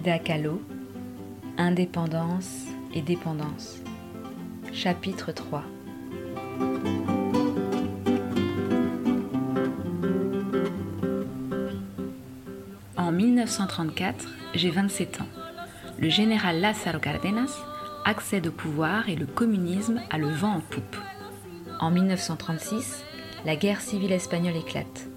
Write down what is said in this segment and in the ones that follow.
Frida Kahlo, Indépendance et dépendance. Chapitre 3 En 1934, j'ai 27 ans. Le général Lázaro Cárdenas accède au pouvoir et le communisme a le vent en poupe. En 1936, la guerre civile espagnole éclate.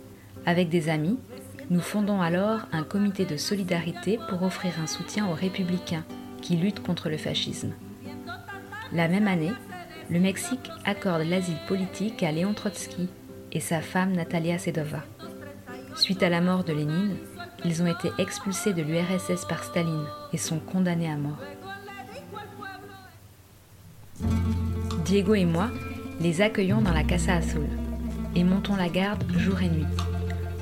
Avec des amis, nous fondons alors un comité de solidarité pour offrir un soutien aux républicains qui luttent contre le fascisme. La même année, le Mexique accorde l'asile politique à Léon Trotsky et sa femme Natalia Sedova. Suite à la mort de Lénine, ils ont été expulsés de l'URSS par Staline et sont condamnés à mort. Diego et moi les accueillons dans la Casa Azul et montons la garde jour et nuit.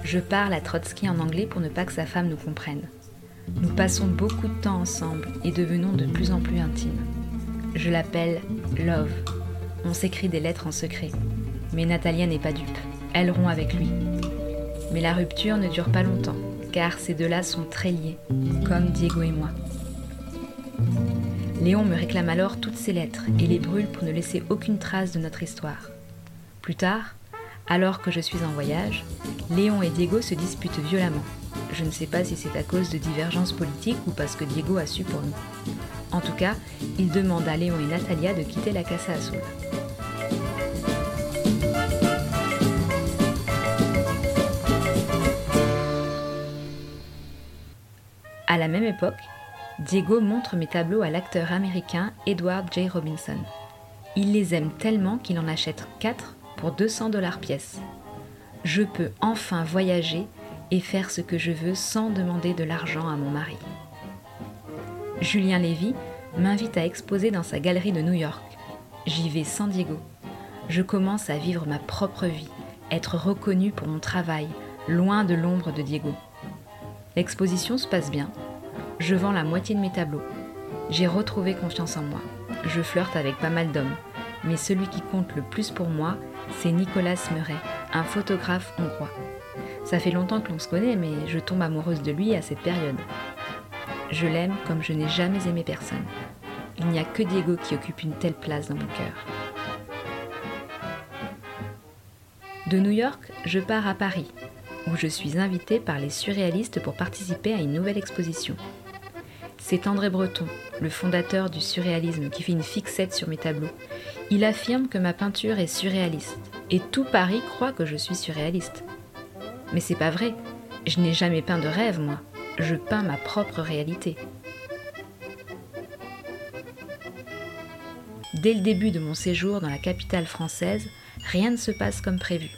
Je parle à Trotsky en anglais pour ne pas que sa femme nous comprenne. Nous passons beaucoup de temps ensemble et devenons de plus en plus intimes. Je l'appelle Love. On s'écrit des lettres en secret. Mais Natalia n'est pas dupe. Elle rompt avec lui. Mais la rupture ne dure pas longtemps, car ces deux-là sont très liés, comme Diego et moi. Léon me réclame alors toutes ses lettres et les brûle pour ne laisser aucune trace de notre histoire. Plus tard, alors que je suis en voyage, Léon et Diego se disputent violemment. Je ne sais pas si c'est à cause de divergences politiques ou parce que Diego a su pour nous. En tout cas, il demande à Léon et Natalia de quitter la Casa Azul. À la même époque, Diego montre mes tableaux à l'acteur américain Edward J. Robinson. Il les aime tellement qu'il en achète 4 pour 200 dollars pièce. Je peux enfin voyager et faire ce que je veux sans demander de l'argent à mon mari. Julien Lévy m'invite à exposer dans sa galerie de New York. J'y vais sans Diego. Je commence à vivre ma propre vie, être reconnu pour mon travail, loin de l'ombre de Diego. L'exposition se passe bien. Je vends la moitié de mes tableaux. J'ai retrouvé confiance en moi. Je flirte avec pas mal d'hommes, mais celui qui compte le plus pour moi, c'est Nicolas Meuret, un photographe hongrois. Ça fait longtemps que l'on se connaît, mais je tombe amoureuse de lui à cette période. Je l'aime comme je n'ai jamais aimé personne. Il n'y a que Diego qui occupe une telle place dans mon cœur. De New York, je pars à Paris, où je suis invitée par les surréalistes pour participer à une nouvelle exposition. C'est André Breton, le fondateur du surréalisme, qui fait une fixette sur mes tableaux. Il affirme que ma peinture est surréaliste, et tout Paris croit que je suis surréaliste. Mais c'est pas vrai, je n'ai jamais peint de rêve, moi. Je peins ma propre réalité. Dès le début de mon séjour dans la capitale française, rien ne se passe comme prévu.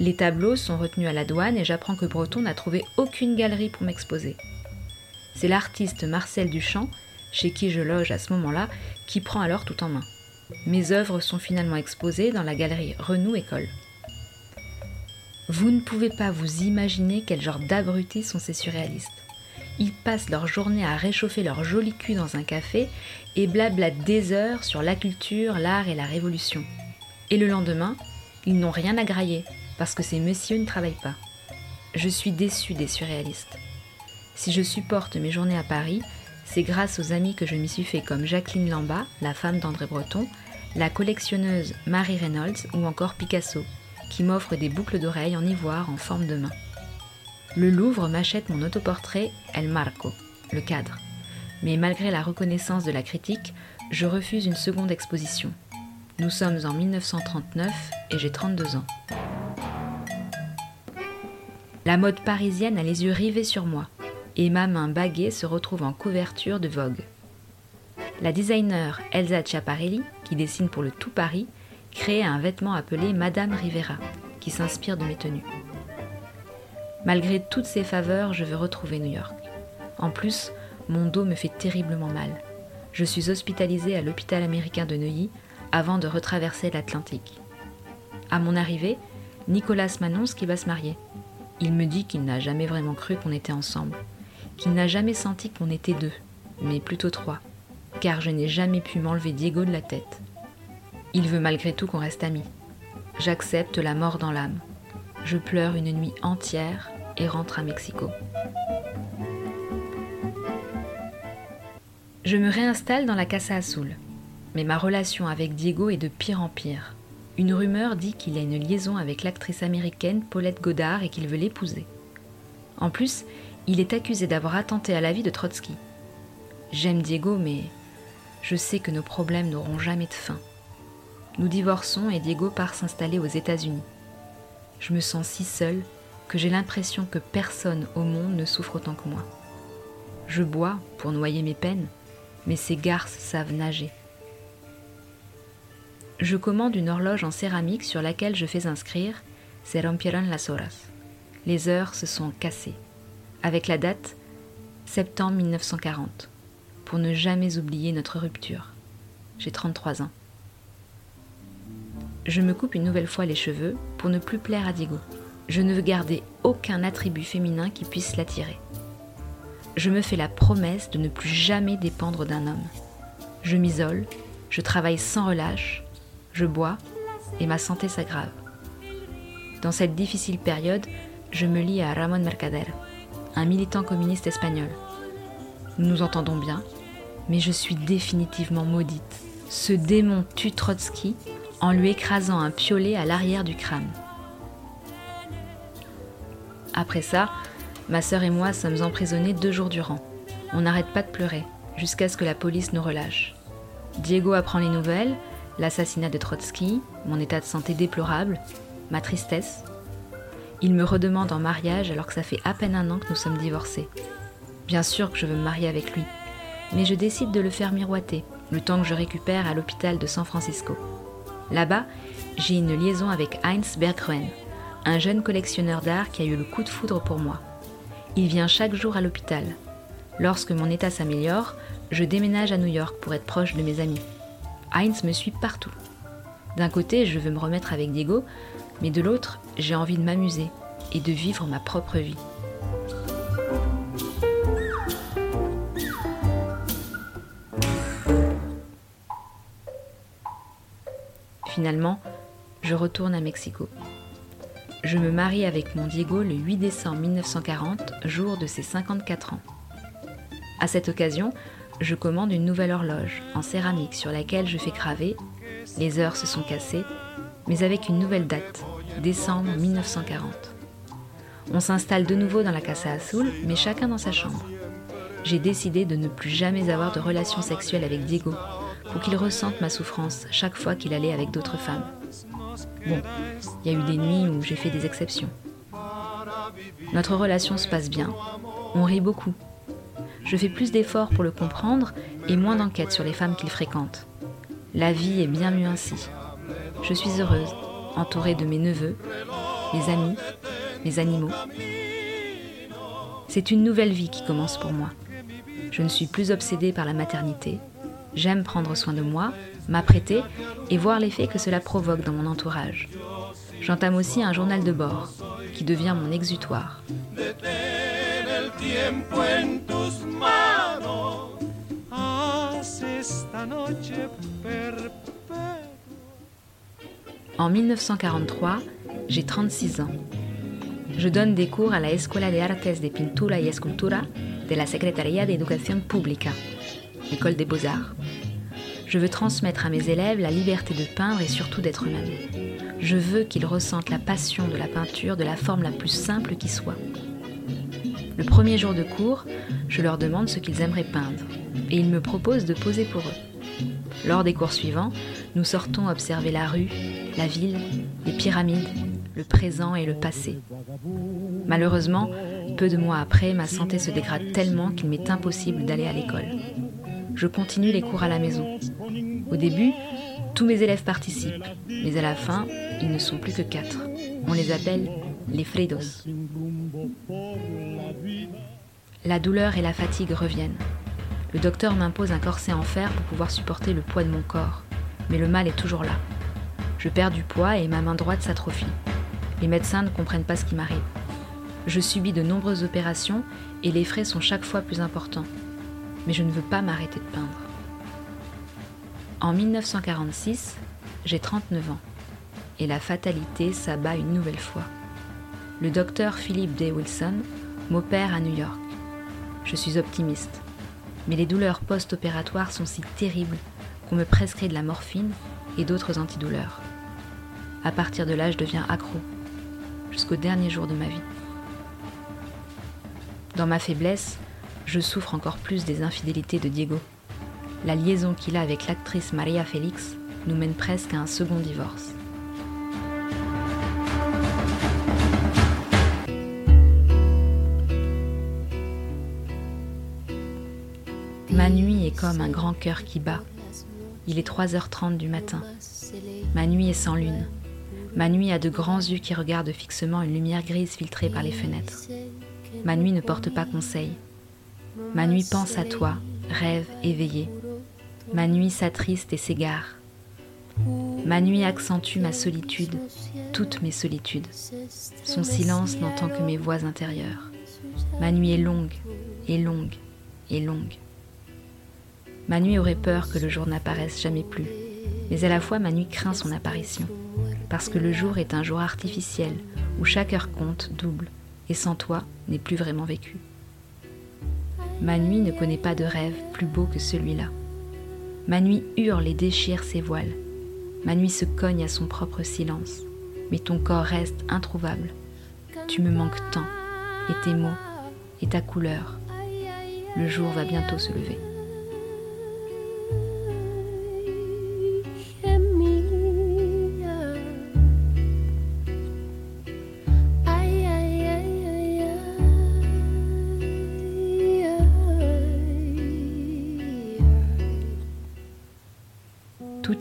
Les tableaux sont retenus à la douane et j'apprends que Breton n'a trouvé aucune galerie pour m'exposer. C'est l'artiste Marcel Duchamp, chez qui je loge à ce moment-là, qui prend alors tout en main. Mes œuvres sont finalement exposées dans la galerie Renou École. Vous ne pouvez pas vous imaginer quel genre d'abrutis sont ces surréalistes. Ils passent leur journée à réchauffer leur joli cul dans un café et blablatent des heures sur la culture, l'art et la révolution. Et le lendemain, ils n'ont rien à grailler parce que ces messieurs ne travaillent pas. Je suis déçue des surréalistes. Si je supporte mes journées à Paris, c'est grâce aux amis que je m'y suis fait comme Jacqueline Lamba, la femme d'André Breton, la collectionneuse Marie Reynolds ou encore Picasso, qui m'offre des boucles d'oreilles en ivoire en forme de main. Le Louvre m'achète mon autoportrait El Marco, le cadre. Mais malgré la reconnaissance de la critique, je refuse une seconde exposition. Nous sommes en 1939 et j'ai 32 ans. La mode parisienne a les yeux rivés sur moi et ma main baguée se retrouve en couverture de Vogue. La designer Elsa Chiaparelli, qui dessine pour le Tout Paris, crée un vêtement appelé Madame Rivera, qui s'inspire de mes tenues. Malgré toutes ces faveurs, je veux retrouver New York. En plus, mon dos me fait terriblement mal. Je suis hospitalisée à l'hôpital américain de Neuilly avant de retraverser l'Atlantique. À mon arrivée, Nicolas m'annonce qu'il va se marier. Il me dit qu'il n'a jamais vraiment cru qu'on était ensemble, qu'il n'a jamais senti qu'on était deux, mais plutôt trois, car je n'ai jamais pu m'enlever Diego de la tête. Il veut malgré tout qu'on reste amis. J'accepte la mort dans l'âme. Je pleure une nuit entière et rentre à Mexico. Je me réinstalle dans la Casa Azul, mais ma relation avec Diego est de pire en pire. Une rumeur dit qu'il a une liaison avec l'actrice américaine Paulette Goddard et qu'il veut l'épouser. En plus, il est accusé d'avoir attenté à la vie de Trotsky. J'aime Diego, mais je sais que nos problèmes n'auront jamais de fin. Nous divorçons et Diego part s'installer aux États-Unis. Je me sens si seule que j'ai l'impression que personne au monde ne souffre autant que moi. Je bois pour noyer mes peines, mais ces garces savent nager. Je commande une horloge en céramique sur laquelle je fais inscrire Se rompieron las horas. Les heures se sont cassées. Avec la date septembre 1940, pour ne jamais oublier notre rupture. J'ai 33 ans. Je me coupe une nouvelle fois les cheveux pour ne plus plaire à Diego. Je ne veux garder aucun attribut féminin qui puisse l'attirer. Je me fais la promesse de ne plus jamais dépendre d'un homme. Je m'isole, je travaille sans relâche, je bois et ma santé s'aggrave. Dans cette difficile période, je me lie à Ramon Mercader, un militant communiste espagnol. Nous nous entendons bien, mais je suis définitivement maudite. Ce démon tue Trotsky en lui écrasant un piolet à l'arrière du crâne. Après ça, ma sœur et moi sommes emprisonnés deux jours durant. On n'arrête pas de pleurer, jusqu'à ce que la police nous relâche. Diego apprend les nouvelles, l'assassinat de Trotsky, mon état de santé déplorable, ma tristesse. Il me redemande en mariage alors que ça fait à peine un an que nous sommes divorcés. Bien sûr que je veux me marier avec lui, mais je décide de le faire miroiter, le temps que je récupère à l'hôpital de San Francisco. Là-bas, j'ai une liaison avec Heinz Bergruen, un jeune collectionneur d'art qui a eu le coup de foudre pour moi. Il vient chaque jour à l'hôpital. Lorsque mon état s'améliore, je déménage à New York pour être proche de mes amis. Heinz me suit partout. D'un côté, je veux me remettre avec Diego, mais de l'autre, j'ai envie de m'amuser et de vivre ma propre vie. Finalement, je retourne à Mexico. Je me marie avec mon Diego le 8 décembre 1940, jour de ses 54 ans. À cette occasion, je commande une nouvelle horloge en céramique sur laquelle je fais graver Les heures se sont cassées, mais avec une nouvelle date, décembre 1940. On s'installe de nouveau dans la Casa Azul, mais chacun dans sa chambre. J'ai décidé de ne plus jamais avoir de relations sexuelles avec Diego, pour qu'il ressente ma souffrance chaque fois qu'il allait avec d'autres femmes. Bon, il y a eu des nuits où j'ai fait des exceptions. Notre relation se passe bien, on rit beaucoup. Je fais plus d'efforts pour le comprendre et moins d'enquêtes sur les femmes qu'il fréquente. La vie est bien mieux ainsi. Je suis heureuse, entourée de mes neveux, mes amis, mes animaux. C'est une nouvelle vie qui commence pour moi. Je ne suis plus obsédée par la maternité, J'aime prendre soin de moi, m'apprêter et voir l'effet que cela provoque dans mon entourage. J'entame aussi un journal de bord, qui devient mon exutoire. En 1943, j'ai 36 ans. Je donne des cours à la Escuela de Artes de Pintura y Escultura de la Secretaría de Educación Pública, école des beaux-arts. Je veux transmettre à mes élèves la liberté de peindre et surtout d'être eux-mêmes. Je veux qu'ils ressentent la passion de la peinture de la forme la plus simple qui soit. Le premier jour de cours, je leur demande ce qu'ils aimeraient peindre et ils me proposent de poser pour eux. Lors des cours suivants, nous sortons observer la rue, la ville, les pyramides, le présent et le passé. Malheureusement, peu de mois après, ma santé se dégrade tellement qu'il m'est impossible d'aller à l'école je continue les cours à la maison. Au début, tous mes élèves participent, mais à la fin, ils ne sont plus que quatre. On les appelle les Fredos. La douleur et la fatigue reviennent. Le docteur m'impose un corset en fer pour pouvoir supporter le poids de mon corps, mais le mal est toujours là. Je perds du poids et ma main droite s'atrophie. Les médecins ne comprennent pas ce qui m'arrive. Je subis de nombreuses opérations et les frais sont chaque fois plus importants mais je ne veux pas m'arrêter de peindre. En 1946, j'ai 39 ans et la fatalité s'abat une nouvelle fois. Le docteur Philip D. Wilson m'opère à New York. Je suis optimiste. mais les douleurs post-opératoires sont si terribles qu'on me prescrit de la morphine et d'autres antidouleurs. À partir de là, je deviens accro, jusqu'au dernier jour de ma vie. Dans ma faiblesse, je souffre encore plus des infidélités de Diego. La liaison qu'il a avec l'actrice Maria Félix nous mène presque à un second divorce. Ma nuit est comme un grand cœur qui bat. Il est 3h30 du matin. Ma nuit est sans lune. Ma nuit a de grands yeux qui regardent fixement une lumière grise filtrée par les fenêtres. Ma nuit ne porte pas conseil. Ma nuit pense à toi, rêve éveillé. Ma nuit s'attriste et s'égare. Ma nuit accentue ma solitude, toutes mes solitudes. Son silence n'entend que mes voix intérieures. Ma nuit est longue, et longue, et longue. Ma nuit aurait peur que le jour n'apparaisse jamais plus, mais à la fois ma nuit craint son apparition, parce que le jour est un jour artificiel où chaque heure compte double, et sans toi n'est plus vraiment vécu. Ma nuit ne connaît pas de rêve plus beau que celui-là. Ma nuit hurle et déchire ses voiles. Ma nuit se cogne à son propre silence, mais ton corps reste introuvable. Tu me manques tant, et tes mots, et ta couleur. Le jour va bientôt se lever.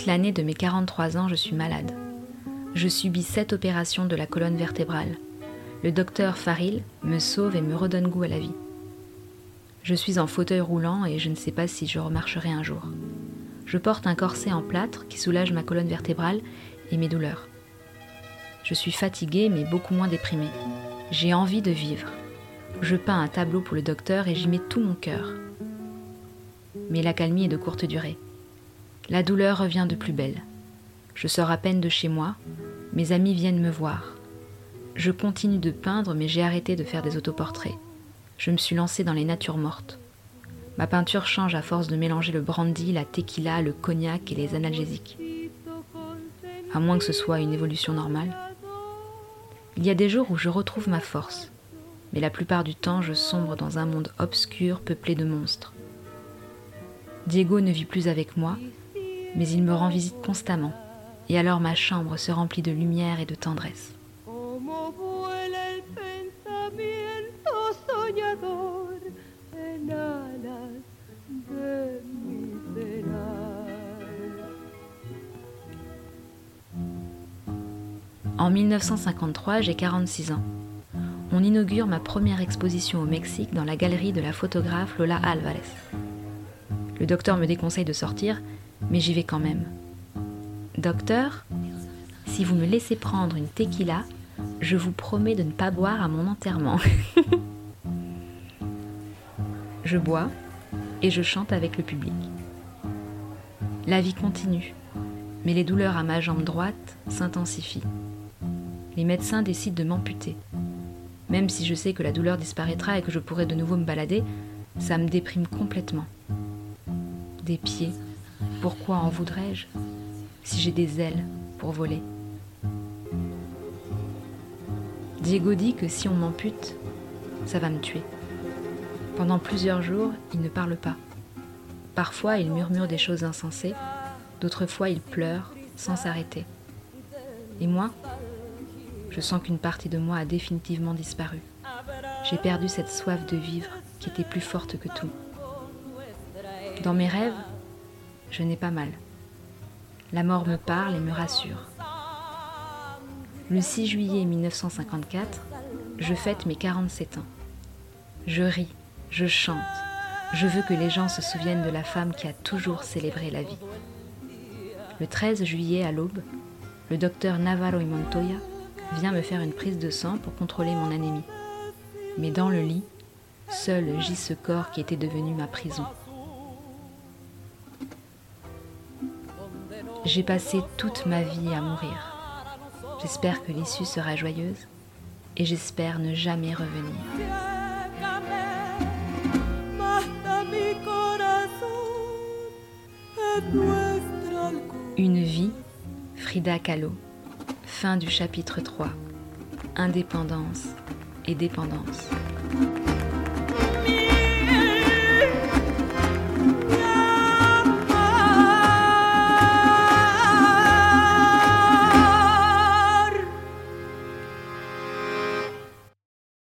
Toute l'année de mes 43 ans, je suis malade. Je subis sept opérations de la colonne vertébrale. Le docteur Faril me sauve et me redonne goût à la vie. Je suis en fauteuil roulant et je ne sais pas si je remarcherai un jour. Je porte un corset en plâtre qui soulage ma colonne vertébrale et mes douleurs. Je suis fatiguée mais beaucoup moins déprimée. J'ai envie de vivre. Je peins un tableau pour le docteur et j'y mets tout mon cœur. Mais l'accalmie est de courte durée. La douleur revient de plus belle. Je sors à peine de chez moi, mes amis viennent me voir. Je continue de peindre, mais j'ai arrêté de faire des autoportraits. Je me suis lancée dans les natures mortes. Ma peinture change à force de mélanger le brandy, la tequila, le cognac et les analgésiques. À moins que ce soit une évolution normale. Il y a des jours où je retrouve ma force, mais la plupart du temps je sombre dans un monde obscur peuplé de monstres. Diego ne vit plus avec moi, mais il me rend visite constamment, et alors ma chambre se remplit de lumière et de tendresse. En 1953, j'ai 46 ans. On inaugure ma première exposition au Mexique dans la galerie de la photographe Lola Alvarez. Le docteur me déconseille de sortir, mais j'y vais quand même. Docteur, si vous me laissez prendre une tequila, je vous promets de ne pas boire à mon enterrement. je bois et je chante avec le public. La vie continue, mais les douleurs à ma jambe droite s'intensifient. Les médecins décident de m'amputer. Même si je sais que la douleur disparaîtra et que je pourrai de nouveau me balader, ça me déprime complètement. Des pieds, pourquoi en voudrais-je si j'ai des ailes pour voler? Diego dit que si on m'ampute, ça va me tuer. Pendant plusieurs jours, il ne parle pas. Parfois, il murmure des choses insensées, d'autres fois, il pleure sans s'arrêter. Et moi, je sens qu'une partie de moi a définitivement disparu. J'ai perdu cette soif de vivre qui était plus forte que tout. Dans mes rêves, je n'ai pas mal. La mort me parle et me rassure. Le 6 juillet 1954, je fête mes 47 ans. Je ris, je chante, je veux que les gens se souviennent de la femme qui a toujours célébré la vie. Le 13 juillet à l'aube, le docteur Navarro y Montoya vient me faire une prise de sang pour contrôler mon anémie. Mais dans le lit, seul gît ce corps qui était devenu ma prison. J'ai passé toute ma vie à mourir. J'espère que l'issue sera joyeuse et j'espère ne jamais revenir. Une vie, Frida Kahlo. Fin du chapitre 3. Indépendance et dépendance.